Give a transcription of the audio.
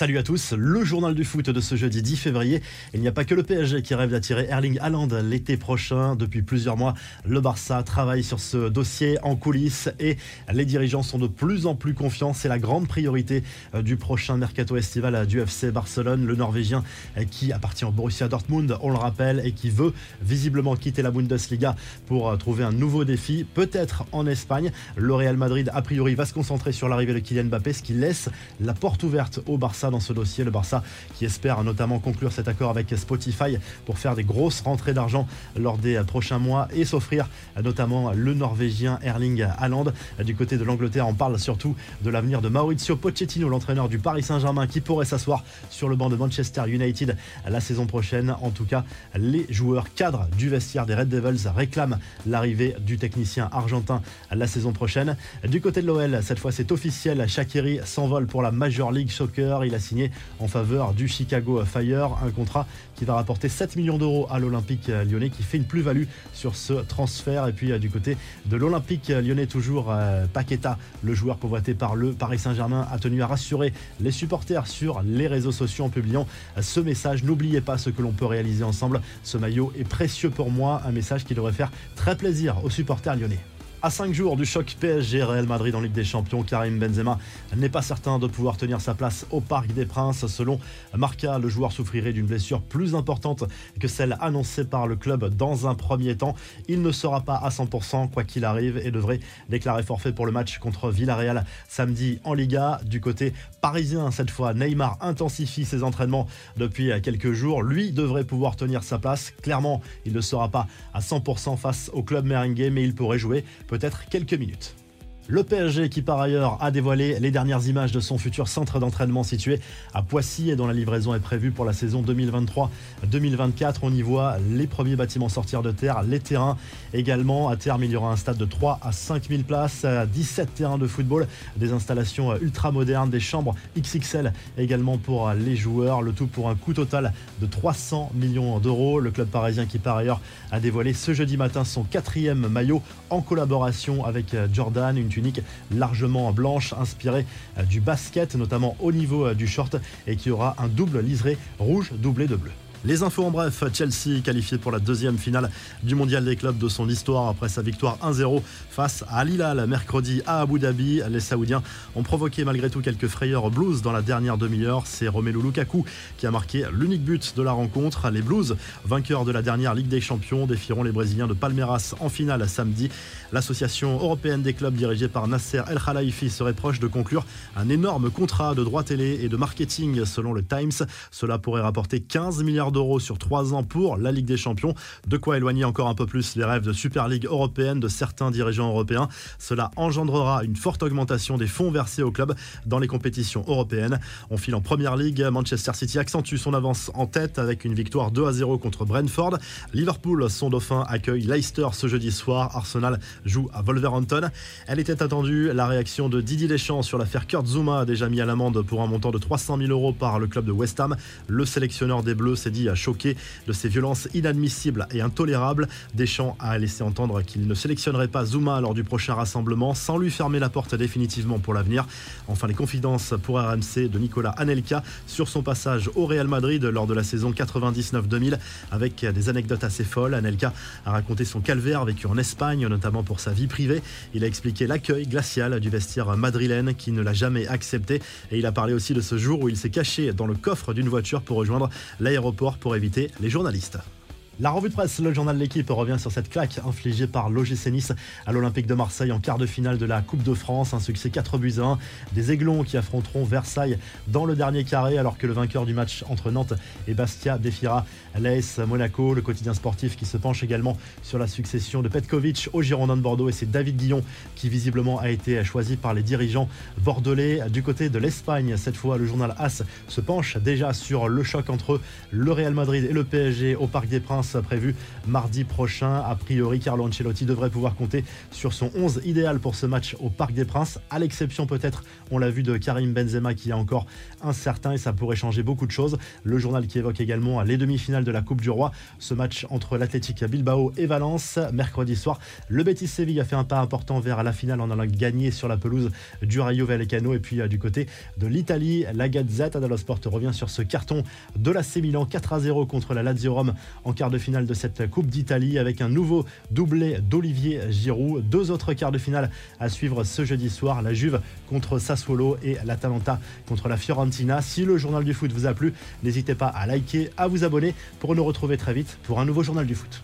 Salut à tous, le journal du foot de ce jeudi 10 février. Il n'y a pas que le PSG qui rêve d'attirer Erling Haaland l'été prochain. Depuis plusieurs mois, le Barça travaille sur ce dossier en coulisses et les dirigeants sont de plus en plus confiants. C'est la grande priorité euh, du prochain mercato estival du FC Barcelone. Le Norvégien euh, qui appartient au Borussia Dortmund, on le rappelle, et qui veut visiblement quitter la Bundesliga pour euh, trouver un nouveau défi, peut-être en Espagne. Le Real Madrid, a priori, va se concentrer sur l'arrivée de Kylian Mbappé, ce qui laisse la porte ouverte au Barça dans ce dossier. Le Barça qui espère notamment conclure cet accord avec Spotify pour faire des grosses rentrées d'argent lors des prochains mois et s'offrir notamment le Norvégien Erling Haaland. Du côté de l'Angleterre, on parle surtout de l'avenir de Maurizio Pochettino, l'entraîneur du Paris Saint-Germain, qui pourrait s'asseoir sur le banc de Manchester United la saison prochaine. En tout cas, les joueurs cadres du vestiaire des Red Devils réclament l'arrivée du technicien argentin la saison prochaine. Du côté de l'OL, cette fois c'est officiel, Shakiri s'envole pour la Major League Soccer il a signé en faveur du Chicago Fire un contrat qui va rapporter 7 millions d'euros à l'Olympique lyonnais qui fait une plus-value sur ce transfert. Et puis euh, du côté de l'Olympique lyonnais, toujours euh, Paqueta, le joueur convoité par le Paris Saint-Germain, a tenu à rassurer les supporters sur les réseaux sociaux en publiant ce message. N'oubliez pas ce que l'on peut réaliser ensemble. Ce maillot est précieux pour moi, un message qui devrait faire très plaisir aux supporters lyonnais. À 5 jours du choc PSG Real Madrid en Ligue des Champions, Karim Benzema n'est pas certain de pouvoir tenir sa place au Parc des Princes. Selon Marca, le joueur souffrirait d'une blessure plus importante que celle annoncée par le club dans un premier temps. Il ne sera pas à 100% quoi qu'il arrive et devrait déclarer forfait pour le match contre Villarreal samedi en Liga. Du côté parisien, cette fois, Neymar intensifie ses entraînements depuis quelques jours. Lui devrait pouvoir tenir sa place. Clairement, il ne sera pas à 100% face au club merengue, mais il pourrait jouer peut-être quelques minutes. Le PSG qui par ailleurs a dévoilé les dernières images de son futur centre d'entraînement situé à Poissy et dont la livraison est prévue pour la saison 2023-2024. On y voit les premiers bâtiments sortir de terre, les terrains également. À terme, il y aura un stade de 3 à 5 000 places, 17 terrains de football, des installations ultra modernes, des chambres XXL également pour les joueurs. Le tout pour un coût total de 300 millions d'euros. Le club parisien qui par ailleurs a dévoilé ce jeudi matin son quatrième maillot en collaboration avec Jordan, une largement blanche inspirée euh, du basket, notamment au niveau euh, du short, et qui aura un double liseré rouge doublé de bleu. Les infos en bref, Chelsea qualifié pour la deuxième finale du mondial des clubs de son histoire après sa victoire 1-0 face à Al Hilal mercredi à Abu Dhabi. Les Saoudiens ont provoqué malgré tout quelques frayeurs Blues dans la dernière demi-heure. C'est Romelu Lukaku qui a marqué l'unique but de la rencontre. Les Blues, vainqueurs de la dernière Ligue des Champions, défieront les Brésiliens de Palmeiras en finale samedi. L'association européenne des clubs dirigée par Nasser El Khelaifi serait proche de conclure un énorme contrat de droit télé et de marketing selon le Times. Cela pourrait rapporter 15 milliards d'euros sur trois ans pour la Ligue des Champions. De quoi éloigner encore un peu plus les rêves de Super League européenne de certains dirigeants européens. Cela engendrera une forte augmentation des fonds versés au club dans les compétitions européennes. On file en première ligue. Manchester City accentue son avance en tête avec une victoire 2 à 0 contre Brentford. Liverpool, son dauphin, accueille Leicester ce jeudi soir. Arsenal joue à Wolverhampton. Elle était attendue. La réaction de Didier Deschamps sur l'affaire Kurt Zuma, déjà mis à l'amende pour un montant de 300 000 euros par le club de West Ham. Le sélectionneur des Bleus s'est dit a choqué de ces violences inadmissibles et intolérables. Deschamps a laissé entendre qu'il ne sélectionnerait pas Zuma lors du prochain rassemblement sans lui fermer la porte définitivement pour l'avenir. Enfin, les confidences pour RMC de Nicolas Anelka sur son passage au Real Madrid lors de la saison 99-2000 avec des anecdotes assez folles. Anelka a raconté son calvaire vécu en Espagne, notamment pour sa vie privée. Il a expliqué l'accueil glacial du vestiaire madrilène qui ne l'a jamais accepté et il a parlé aussi de ce jour où il s'est caché dans le coffre d'une voiture pour rejoindre l'aéroport pour éviter les journalistes. La revue de presse, le journal de l'équipe revient sur cette claque infligée par l'OGC Nice à l'Olympique de Marseille en quart de finale de la Coupe de France. Un succès 4 buts à 1. Des aiglons qui affronteront Versailles dans le dernier carré alors que le vainqueur du match entre Nantes et Bastia défiera l'AS Monaco. Le quotidien sportif qui se penche également sur la succession de Petkovic au Girondin de Bordeaux et c'est David Guillon qui visiblement a été choisi par les dirigeants bordelais. Du côté de l'Espagne, cette fois, le journal AS se penche déjà sur le choc entre le Real Madrid et le PSG au Parc des Princes Prévu mardi prochain. A priori, Carlo Ancelotti devrait pouvoir compter sur son 11 idéal pour ce match au Parc des Princes, à l'exception peut-être, on l'a vu, de Karim Benzema qui est encore incertain et ça pourrait changer beaucoup de choses. Le journal qui évoque également les demi-finales de la Coupe du Roi, ce match entre l'Athletic Bilbao et Valence. Mercredi soir, le Betis Séville a fait un pas important vers la finale en allant gagner sur la pelouse du Rayo Vallecano et puis euh, du côté de l'Italie, la Gazette dello Sport revient sur ce carton de la Milan 4 à 0 contre la Lazio Rome en quart de finale de cette Coupe d'Italie avec un nouveau doublé d'Olivier Giroud. Deux autres quarts de finale à suivre ce jeudi soir, la Juve contre Sassuolo et l'Atalanta contre la Fiorentina. Si le journal du foot vous a plu, n'hésitez pas à liker, à vous abonner pour nous retrouver très vite pour un nouveau journal du foot.